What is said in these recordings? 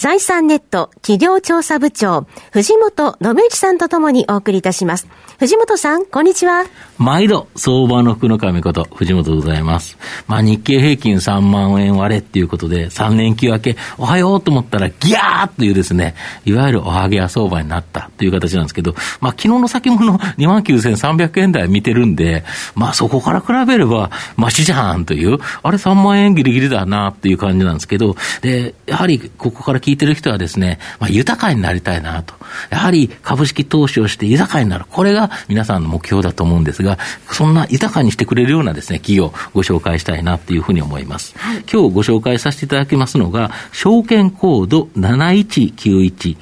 財産ネット企業調査部長、藤本信之さんとともにお送りいたします。藤本さん、こんにちは。毎度、相場の福の神こと、藤本でございます。まあ、日経平均3万円割れっていうことで、3連休明け、おはようと思ったら、ギャーというですね、いわゆるおはげや相場になったという形なんですけど、まあ、昨日の先物2万9300円台見てるんで、まあ、そこから比べれば、マシじゃんという、あれ3万円ギリギリだなっていう感じなんですけど、で、やはりここから聞いてる人はですね、まあ、豊かになりたいなと。やはり株式投資をして豊かになる。これが皆さんの目標だと思うんですが、そんな豊かにしてくれるようなですね、企業をご紹介したいなというふうに思います。はい、今日ご紹介させていただきますのが、証券コード7191。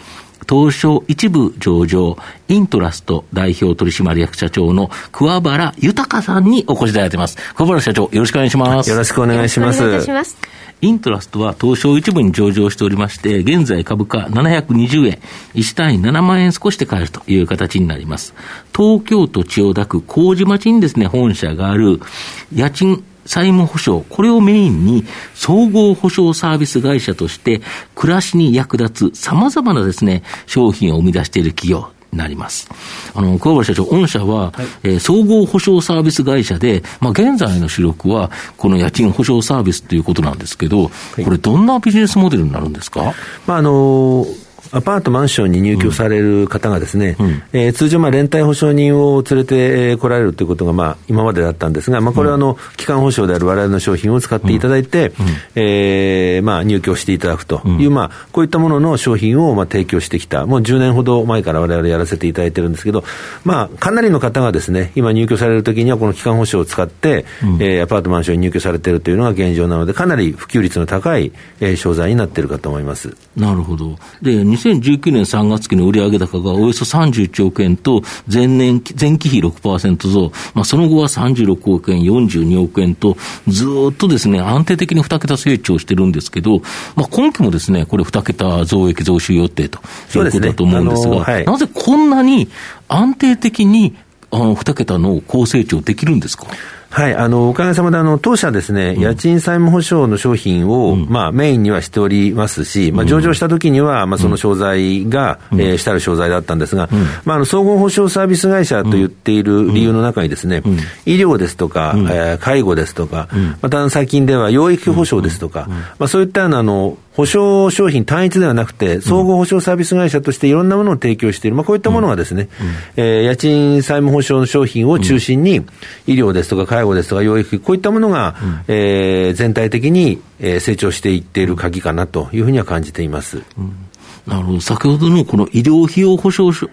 東証一部上場、イントラスト代表取締役社長の桑原豊さんにお越しいただいています。桑原社長、よろしくお願いします。よろしくお願いします。お願いします。イントラストは東証一部に上場しておりまして、現在株価720円、1単位7万円少しで買えるという形になります。東京都千代田区麹町にですね、本社がある家賃債務保証、これをメインに総合保証サービス会社として暮らしに役立つ様々なですね、商品を生み出している企業、なります。あの、桑原社長、御社は、はい、えー、総合保証サービス会社で、まあ、現在の主力は、この家賃保証サービスということなんですけど、はい、これ、どんなビジネスモデルになるんですか、まあ、あのーアパート、マンションに入居される方がですね、うん、えー、通常、連帯保証人を連れてこられるということが、まあ、今までだったんですが、まあ、これはあの、基幹保証であるわれわれの商品を使っていただいて、うん、えー、まあ、入居していただくという、まあ、こういったものの商品をまあ提供してきた、もう10年ほど前からわれわれやらせていただいてるんですけど、まあ、かなりの方がですね、今入居されるときには、この基幹保証を使って、うん、えー、アパート、マンションに入居されているというのが現状なので、かなり普及率の高い、えー、商材になっているかと思います。なるほど。で、2019年3月期の売上高がおよそ31億円と、前年、前期比6%増、まあ、その後は36億円、42億円と、ずっとですね、安定的に2桁成長してるんですけど、まあ、今期もですね、これ2桁増益増収予定ということだと思うんですが、すねはい、なぜこんなに安定的にあの2桁の高成長できるんですか？はい、あの、おかげさまで、あの、当社ですね、うん、家賃債務保証の商品を、うん、まあ、メインにはしておりますし、まあ、上場した時には、まあ、その商材が、うん、えー、したる商材だったんですが、まあ、あの、総合保証サービス会社と言っている理由の中にですね、医療ですとか、えー、介護ですとか、また最近では養育保証ですとか、まあ、そういったような、あの、保証商品単一ではなくて、総合保証サービス会社としていろんなものを提供している、まあ、こういったものがですね、うん。うん、えー、家賃債務保証の商品を中心に、医療ですとか介護ですとか養育、こういったものが、うん、えー、全体的に成長していっている鍵かなというふうには感じています。うんなるほど。先ほどのこの医療費用保証書、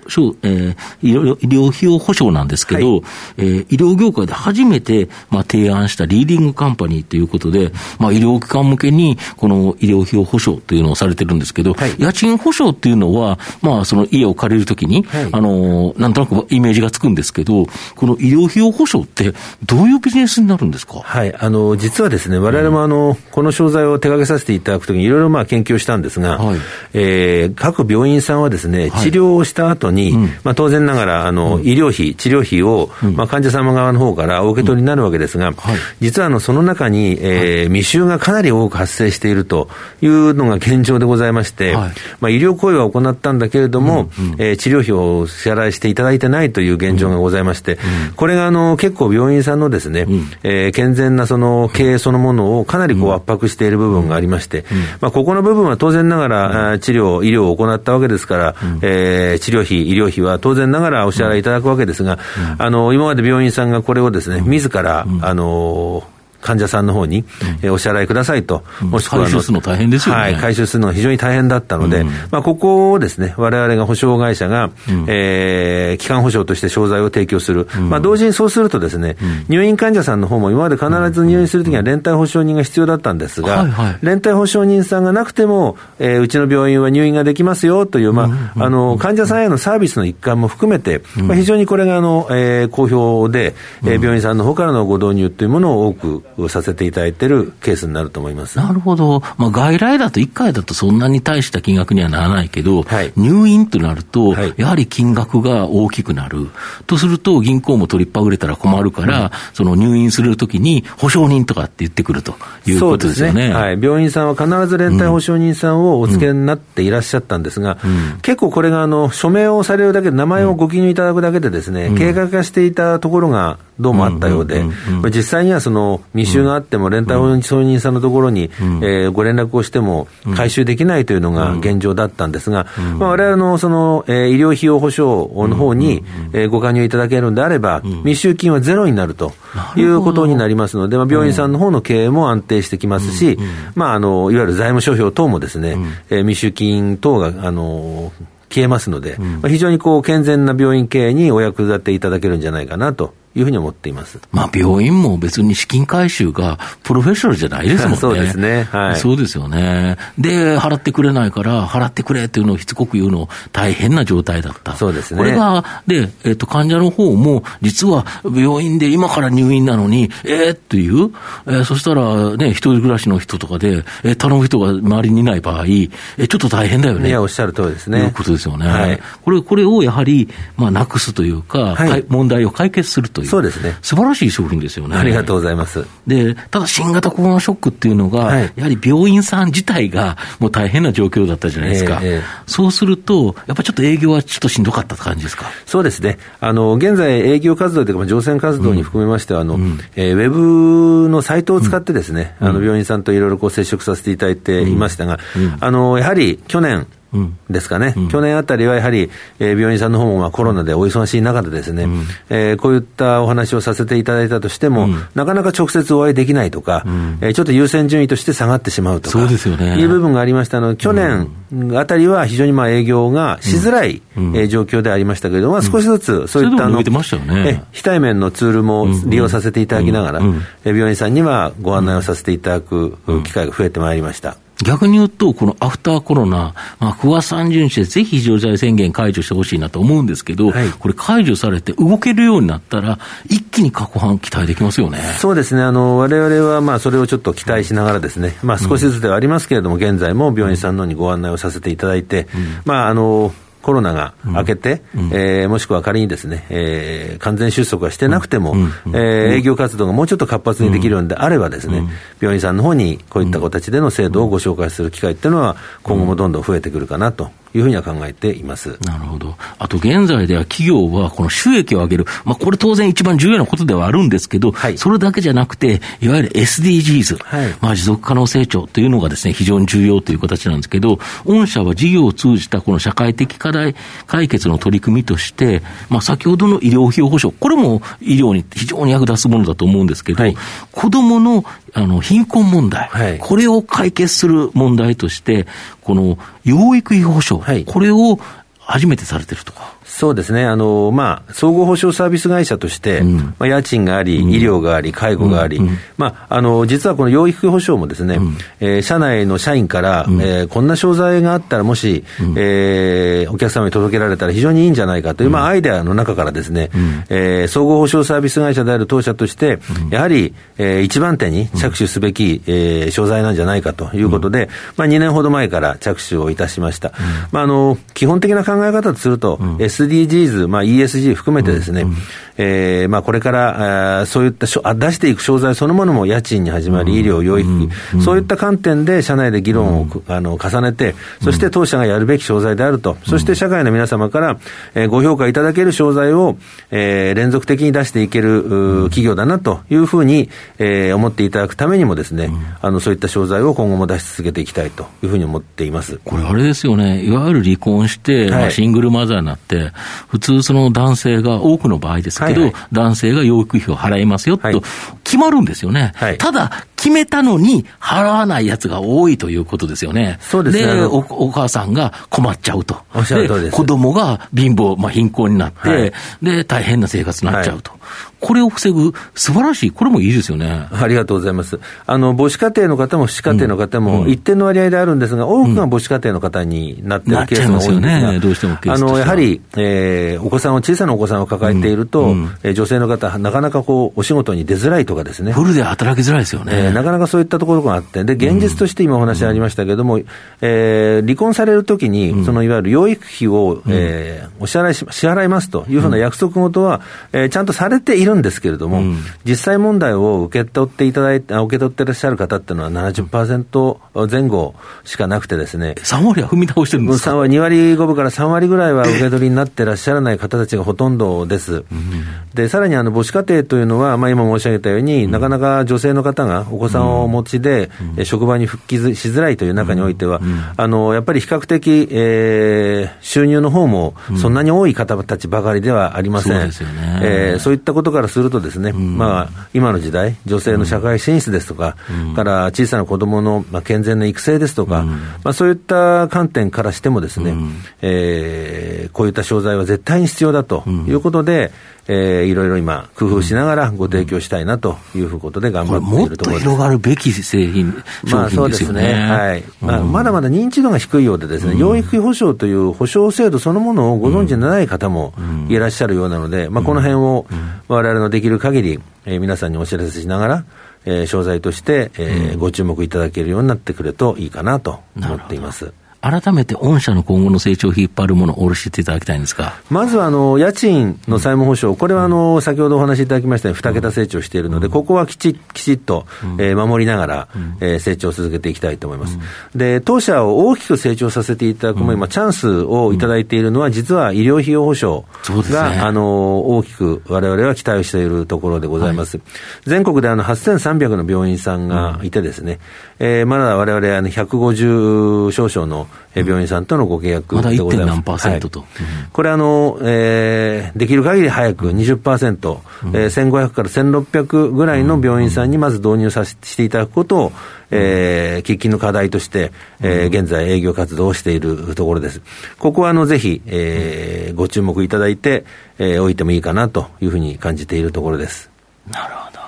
えー、医療費用保証なんですけど、はい、えー、医療業界で初めて、まあ、提案したリーディングカンパニーということで、まあ、医療機関向けに、この医療費用保証というのをされてるんですけど、はい、家賃保証っていうのは、まあ、その家を借りるときに、はい、あの、なんとなくイメージがつくんですけど、この医療費用保証って、どういうビジネスになるんですか？はい、あの、実はですね、我々もあの、この商材を手掛けさせていただくときに、いろいろまあ研究したんですが、はい、えー各病院さんはですね、治療をした後に、うん、まあ当然ながら、あの、医療費、治療費を、まあ患者様側の方からお受け取りになるわけですが、実はあの、その中に、えー、未収がかなり多く発生しているというのが現状でございまして、まあ医療行為は行ったんだけれども、えー、治療費を支払いしていただいてないという現状がございまして、これがあの、結構病院さんのですね、えー、健全なその経営そのものをかなりこう圧迫している部分がありまして、まあここの部分は当然ながら、治療、医療を行ったわけですから、うん、えー、治療費、医療費は当然ながらお支払いいただくわけですが、うん、あの、今まで病院さんがこれをですね、自ら、あの、患者さんの方に、えお支払いくださいと、もしくは回収するの大変ですよね。はい、回収するのが非常に大変だったので、まあ、ここをですね、我々が保証会社が、えー、基幹保証として商材を提供する。まあ、同時にそうするとですね、入院患者さんの方も今まで必ず入院するときには連帯保証人が必要だったんですが、連帯保証人さんがなくても、えー、うちの病院は入院ができますよという、まあ、あの、患者さんへのサービスの一環も含めて、まあ、非常にこれが、あの、えー、好評で、えー、病院さんの方からのご導入というものを多くさせていただいているケースになると思います。なるほど。まあ、外来だと1回だとそんなに大した金額にはならないけど、はい、入院となると、はい、やはり金額が大きくなる。とすると、銀行も取りっぱぐれたら困るから、うん、その入院するときに、保証人とかって言ってくるということですよね。ねはい。病院さんは必ず連帯保証人さんをお付けになっていらっしゃったんですが、うん、結構これが、あの、署名をされるだけで、名前をご記入いただくだけでですね、計画化していたところが、どうもあったようで、実際にはその密集があっても、連帯保証人さんのところに、えー、ご連絡をしても回収できないというのが現状だったんですが、われわれのその、えー、医療費用保証の方に、えー、ご加入いただけるんであれば、密集金はゼロになるということになりますので、まあ、病院さんの方の経営も安定してきますし、まあ、あのいわゆる財務諸表等もですね、えー、密集金等があの消えますので、まあ、非常にこう健全な病院経営にお役立ていただけるんじゃないかなというふうに思っています。まあ、病院も別に資金回収がプロフェッショナルじゃないですもんね。そうですね。はい。そうですよね。で、払ってくれないから、払ってくれっていうのをしつこく言うの大変な状態だった。そうですね。これが、で、えっ、と、患者の方も、実は病院で今から入院なのに、えー、っていう、えー、そしたらね、一人暮らしの人とかで、えー、頼む人が周りにいない場合、えー、ちょっと大変だよね。いや、おっしゃる通りですね。いうことですよね。はい。これ、これをやはり、まあ、なくすというか、はい、問題を解決するという。そうですね。素晴らしい商品ですよね。ありがとうございます。で、ただ新型コロナショックっていうのが、はい、やはり病院さん自体がもう大変な状況だったじゃないですか。えーえー、そうすると、やっぱちょっと営業はちょっとしんどかった感じですか？そうですね。あの、現在営業活動というか、乗船活動に含めましては、うん、あの、うん、えー、ウェブのサイトを使ってですね、うん、あの、病院さんといろいろこう接触させていただいていましたが、あの、やはり去年、ですかね、うん、去年あたりはやはり、えー、病院さんの方もまあコロナでお忙しい中でですね、うん、えー、こういったお話をさせていただいたとしても、うん、なかなか直接お会いできないとか、うん、えー、ちょっと優先順位として下がってしまうとか、そうですよね、いう部分がありましたので、去年あたりは非常にまあ営業がしづらい、うん、えー、状況でありましたけれども、少しずつそういったあの、ね、非対面のツールも利用させていただきながら、え病院さんにはご案内をさせていただく機会が増えてまいりました。逆に言うと、このアフターコロナ、まあ、9月30日でぜひ非常事態宣言解除してほしいなと思うんですけど、はい、これ解除されて動けるようになったら、一気に過去半期待できますよね。そうですね。あの、我々はまあ、それをちょっと期待しながらですね、まあ、少しずつではありますけれども、現在も病院さんのにご案内をさせていただいて、うん、まあ、あの、コロナが明けて、うん、えー、もしくは仮にですね、えー、完全収束はしてなくても、うん、えー、営業活動がもうちょっと活発にできるようであればですね、病院さんの方にこういった形での制度をご紹介する機会っていうのは、今後もどんどん増えてくるかなというふうには考えています。なるほど、あと現在では企業はこの収益を上げる、まあ、これ当然一番重要なことではあるんですけど、はい、それだけじゃなくて、いわゆる SDGs、はい、まあ、持続可能成長というのがですね非常に重要という形なんですけど、御社は事業を通じたこの社会的課題解決の取り組みとして、まあ、先ほどの医療費用保障、これも医療に非常に役立つものだと思うんですけど、はい、子どものあの貧困問題、はい、これを解決する問題として、この養育費保障、はい、これを初めてされてるとか。そうですね、あのまあ、総合保障サービス会社として、うん、まあ、家賃があり、うん、医療があり、介護があり、うん、まあ、あの実はこの養育保障もですね、うん、えー、社内の社員から、うん、えー、こんな商材があったら、もし、うん、えー、お客様に届けられたら非常にいいんじゃないかという、まあ、アイデアの中からですね、うん、えー、総合保障サービス会社である当社として、やはり、えー、一番手に着手すべき、えー、商材なんじゃないかということで、まあ、2年ほど前から着手をいたしました。まあ、あの基本的な考え方とすると、SDGs、まあ、ESG 含めてですね、うんうん、えー、まあ、これからあそういったしょあ出していく商材そのものも家賃に始まり、医療、養育費、そういった観点で社内で議論を、あの重ねて、そして当社がやるべき商材であると、そして社会の皆様から、えー、ご評価いただける商材を、えー、連続的に出していける企業だなというふうに、えー、思っていただくためにもですね、あのそういった商材を今後も出し続けていきたいというふうに思っています。これ、あれですよね、いわゆる離婚して、はい、ままあ、シングルマザーになって、普通その男性が、多くの場合ですけど、はいはい、男性が養育費を払いますよと、決まるんですよね。はい、ただ、決めたのに払わないやつが多いということですよね。そうですね。で、おお母さんが困っちゃうと。おっしゃる通りです。子供が貧乏、まあ貧困になって、はい、で、大変な生活になっちゃうと。はいこれを防ぐ、素晴らしい、これもいいですよね。ありがとうございます。あの、母子家庭の方も父子家庭の方も一定の割合であるんですが、多くが母子家庭の方になっているケースが多いんですが、ね、どうしてもあの、やはり、えー、お子さんを、小さなお子さんを抱えていると、うえー、女性の方、なかなかこう、お仕事に出づらいとかですね。フルで働きづらいですよね。えー、なかなかそういったところがあって、で、現実として今お話ありましたけれども、うん、えー、離婚されるときに、そのいわゆる養育費を、えー、お支払いし、支払いますというふうな約束事は、えー、ちゃんとされているんですけれども、実際問題を受け取っていただいて、受け取っていらっしゃる方っていうのは70%前後しかなくてですね。3割は踏み倒してるんですか ?2 割、2割5分から3割ぐらいは受け取りになってらっしゃらない方たちがほとんどです。で、さらにあの母子家庭というのは、まあ今申し上げたように、なかなか女性の方がお子さんをお持ちで、職場に復帰しづらいという中においては、あの、やっぱり比較的、えー、収入の方もそんなに多い方たちばかりではありません。そうですよね。えー、そういったことからするとですね、まあ、今の時代、女性の社会進出ですとか、から小さな子どもの、まあ、健全な育成ですとか、まあ、そういった観点からしてもですね、うえー、こういった商材は絶対に必要だということで、えー、いろいろ今、工夫しながらご提供したいなということで頑張っているところです。もっと広がるべき製品、まあそうですね。はい。まあ、まだまだ認知度が低いようでですね、養育費保障という保障制度そのものをご存知のない方もいらっしゃるようなので、まあこの辺を我々のできる限り、えー、皆さんにお知らせしながら、えー、商材として、えーご注目いただけるようになってくるといいかなと思っています。改めて御社の今後の成長を引っ張るものをおろしていただきたいんですかまずはあの家賃の債務保証、これはあの先ほどお話しいただきましたように、2桁成長しているので、ここはきちきちっと、えー、守りながら、えー、成長を続けていきたいと思います。で、当社を大きく成長させていただくも、今、チャンスをいただいているのは、実は医療費用保証が、ね、あの大きくわれわれは期待しているところでございます。はい、全国であの8300の病院さんがいてですね、えー、まだわれわれ150少々の病院さんとのご契約でございます。まだ 1. 何パーセントと。はい、これあの、えー、できる限り早く20%、うん、えー、1500から1600ぐらいの病院さんにまず導入させていただくことを、えー、喫緊の課題として、えー、現在営業活動をしているところです。ここはあの、ぜひ、えー、ご注目いただいて、えー、おいてもいいかなというふうに感じているところです。なるほど。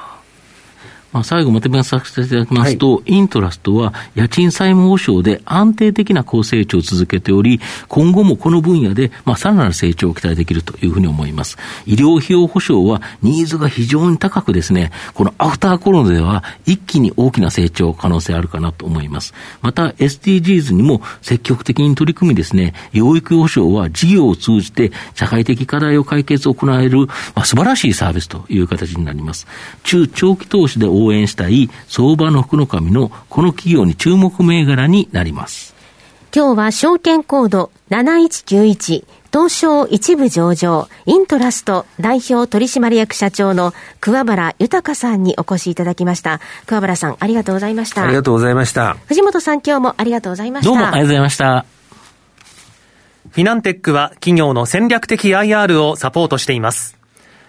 まあ、最後まとめさせていただきますと、はい、イントラストは家賃債務保証で安定的な高成長を続けており、今後もこの分野で、まあ、さらなる成長を期待できるというふうに思います。医療費用保証はニーズが非常に高くですね、このアフターコロナでは一気に大きな成長可能性あるかなと思います。また SDGs にも積極的に取り組みですね、養育保証は事業を通じて社会的課題を解決を行える、まあ、素晴らしいサービスという形になります。中長期投資で応援したい相場の福の神のこの企業に注目銘柄になります。今日は証券コード7191東証一部上場、イントラスト代表取締役社長の桑原豊さんにお越しいただきました。桑原さん、ありがとうございました。ありがとうございました。藤本さん、今日もありがとうございました。どうもありがとうございました。フィナンテックは企業の戦略的 IR をサポートしています。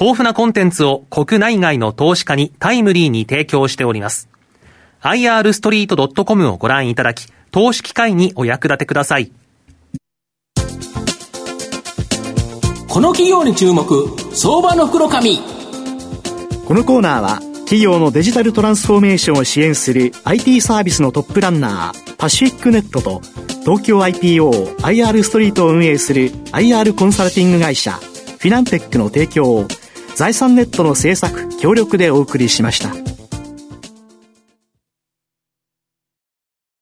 豊富なコンテンツを国内外の投資家にタイムリーに提供しております。irstreet.com をご覧いただき、投資機会にお役立てください。この企業に注目、相場の袋紙。このコーナーは、企業のデジタルトランスフォーメーションを支援する IT サービスのトップランナー、パシフィックネットと、東京 IPO、IR ストリートを運営する IR コンサルティング会社、フィナンテックの提供を、財産ネットの制作、協力でお送りしました。